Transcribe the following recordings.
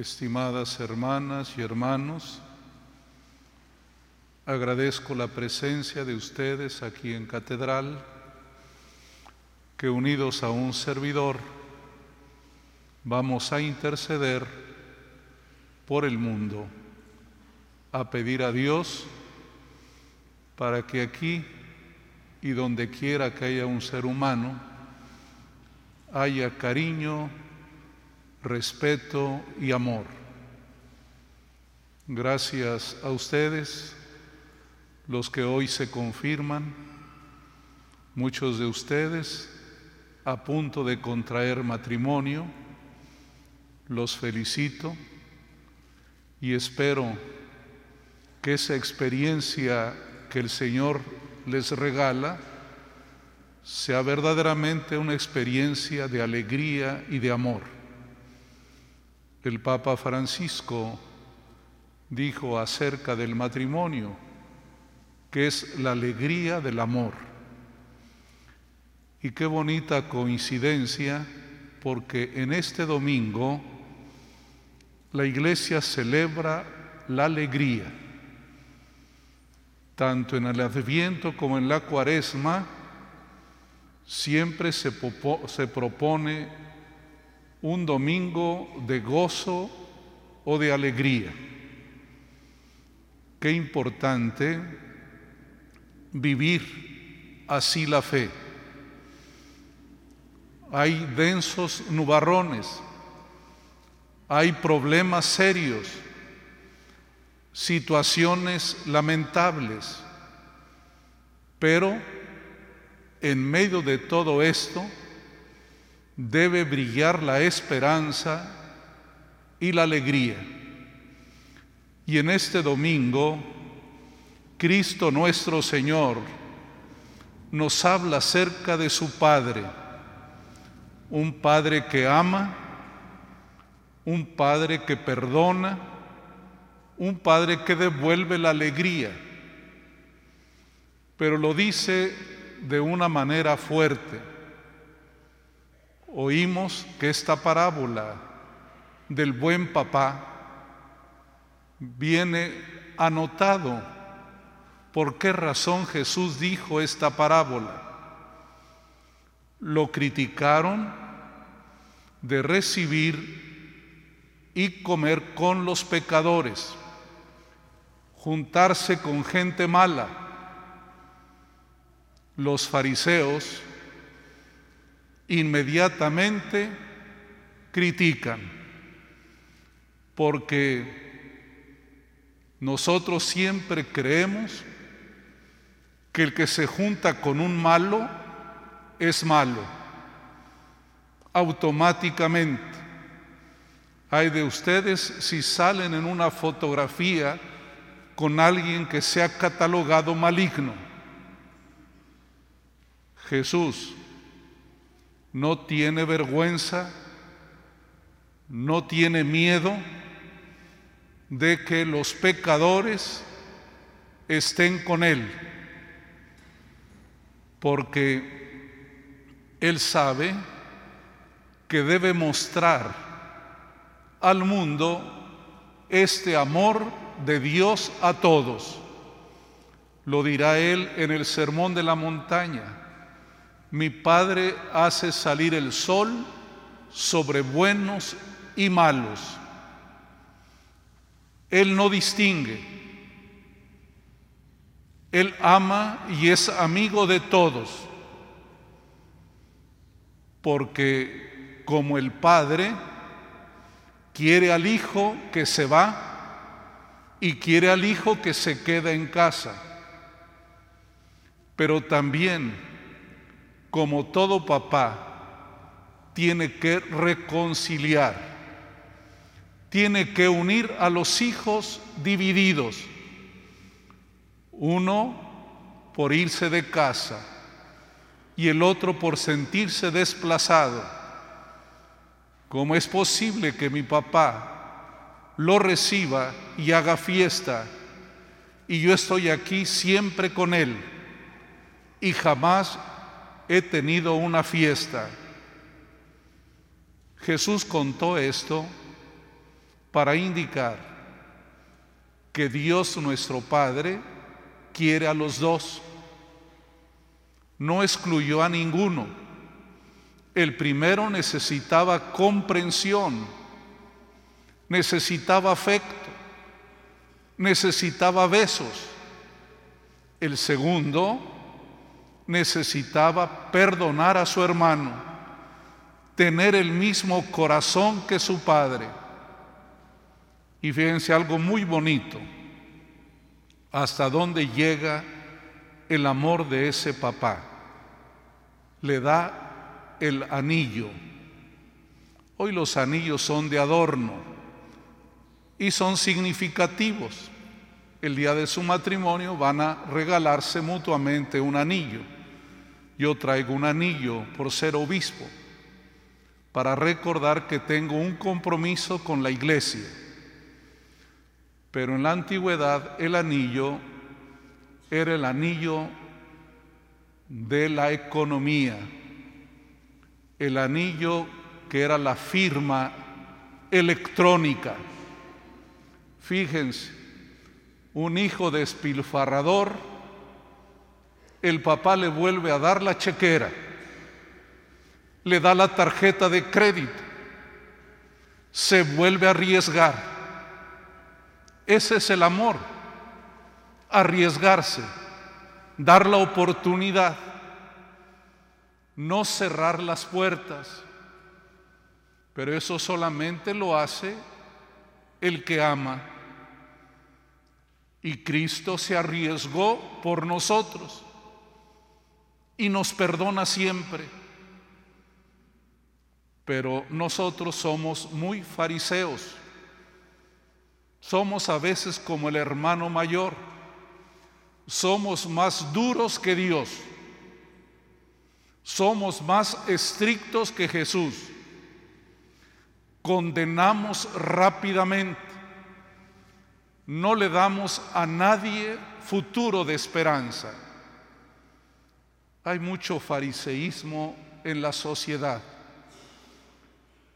estimadas hermanas y hermanos, agradezco la presencia de ustedes aquí en Catedral, que unidos a un servidor vamos a interceder por el mundo, a pedir a Dios para que aquí y donde quiera que haya un ser humano, haya cariño, respeto y amor. Gracias a ustedes, los que hoy se confirman, muchos de ustedes a punto de contraer matrimonio, los felicito y espero que esa experiencia que el Señor les regala sea verdaderamente una experiencia de alegría y de amor. El Papa Francisco dijo acerca del matrimonio que es la alegría del amor. Y qué bonita coincidencia porque en este domingo la iglesia celebra la alegría. Tanto en el Adviento como en la Cuaresma, siempre se, se propone un domingo de gozo o de alegría. Qué importante vivir así la fe. Hay densos nubarrones, hay problemas serios, situaciones lamentables, pero en medio de todo esto debe brillar la esperanza y la alegría. Y en este domingo, Cristo nuestro Señor nos habla acerca de su Padre, un Padre que ama, un Padre que perdona, un Padre que devuelve la alegría, pero lo dice de una manera fuerte. Oímos que esta parábola del buen papá viene anotado por qué razón Jesús dijo esta parábola. Lo criticaron de recibir y comer con los pecadores, juntarse con gente mala los fariseos inmediatamente critican, porque nosotros siempre creemos que el que se junta con un malo es malo, automáticamente. Hay de ustedes si salen en una fotografía con alguien que se ha catalogado maligno Jesús no tiene vergüenza, no tiene miedo de que los pecadores estén con Él, porque Él sabe que debe mostrar al mundo este amor de Dios a todos. Lo dirá Él en el Sermón de la Montaña. Mi Padre hace salir el sol sobre buenos y malos. Él no distingue. Él ama y es amigo de todos. Porque como el Padre quiere al Hijo que se va y quiere al Hijo que se queda en casa. Pero también como todo papá, tiene que reconciliar, tiene que unir a los hijos divididos, uno por irse de casa y el otro por sentirse desplazado. ¿Cómo es posible que mi papá lo reciba y haga fiesta y yo estoy aquí siempre con él y jamás he tenido una fiesta. Jesús contó esto para indicar que Dios nuestro Padre quiere a los dos. No excluyó a ninguno. El primero necesitaba comprensión, necesitaba afecto, necesitaba besos. El segundo necesitaba perdonar a su hermano, tener el mismo corazón que su padre. Y fíjense algo muy bonito, hasta dónde llega el amor de ese papá. Le da el anillo. Hoy los anillos son de adorno y son significativos. El día de su matrimonio van a regalarse mutuamente un anillo. Yo traigo un anillo por ser obispo para recordar que tengo un compromiso con la iglesia pero en la antigüedad el anillo era el anillo de la economía, el anillo que era la firma electrónica. Fíjense, un hijo despilfarrador, el papá le vuelve a dar la chequera, le da la tarjeta de crédito, se vuelve a arriesgar ese es el amor, arriesgarse, dar la oportunidad, no cerrar las puertas. Pero eso solamente lo hace el que ama. Y Cristo se arriesgó por nosotros y nos perdona siempre. Pero nosotros somos muy fariseos. Somos a veces como el hermano mayor. Somos más duros que Dios. Somos más estrictos que Jesús. Condenamos rápidamente. No le damos a nadie futuro de esperanza. Hay mucho fariseísmo en la sociedad.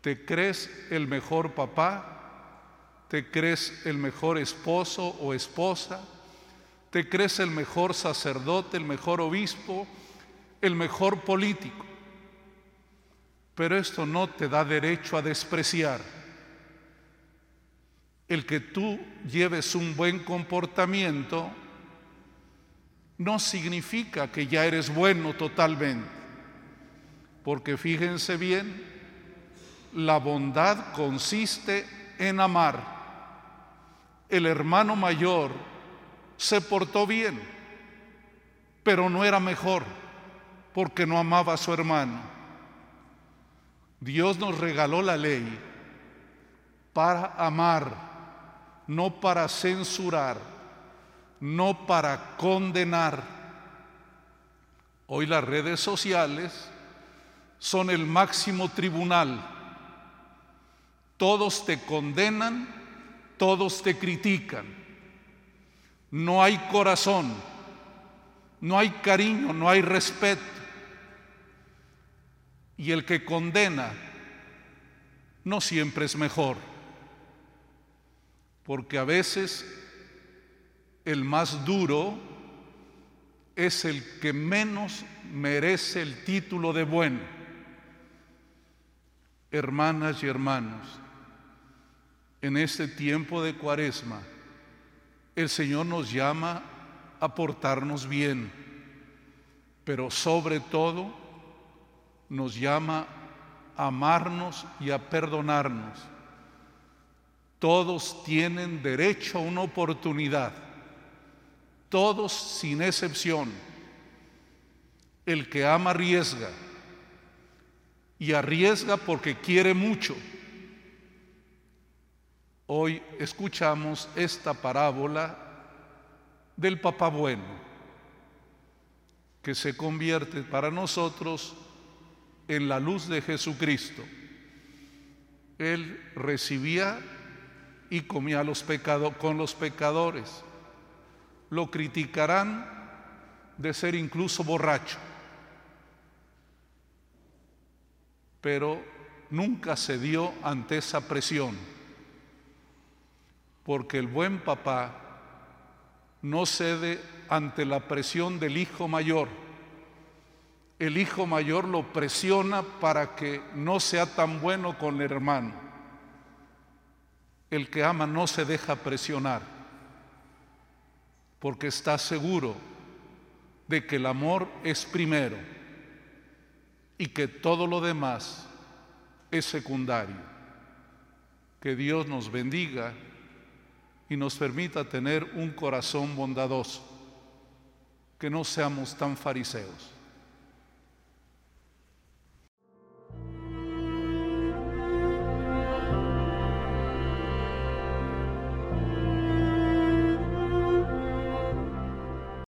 ¿Te crees el mejor papá? ¿Te crees el mejor esposo o esposa? ¿Te crees el mejor sacerdote, el mejor obispo, el mejor político? Pero esto no te da derecho a despreciar. El que tú lleves un buen comportamiento no significa que ya eres bueno totalmente. Porque fíjense bien, la bondad consiste en amar el hermano mayor se portó bien, pero no era mejor porque no amaba a su hermano. Dios nos regaló la ley para amar, no para censurar, no para condenar. Hoy las redes sociales son el máximo tribunal. Todos te condenan todos te critican. No hay corazón, no hay cariño, no hay respeto. Y el que condena no siempre es mejor, porque a veces el más duro es el que menos merece el título de bueno. Hermanas y hermanos, en este tiempo de cuaresma, el Señor nos llama a portarnos bien, pero sobre todo nos llama a amarnos y a perdonarnos. Todos tienen derecho a una oportunidad, todos sin excepción. El que ama arriesga y arriesga porque quiere mucho Hoy escuchamos esta parábola del papá bueno, que se convierte para nosotros en la luz de Jesucristo. Él recibía y comía los con los pecadores. Lo criticarán de ser incluso borracho, pero nunca se dio ante esa presión porque el buen papá no cede ante la presión del hijo mayor. El hijo mayor lo presiona para que no sea tan bueno con el hermano. El que ama no se deja presionar, porque está seguro de que el amor es primero y que todo lo demás es secundario. Que Dios nos bendiga y nos permita tener un corazón bondadoso, que no seamos tan fariseos.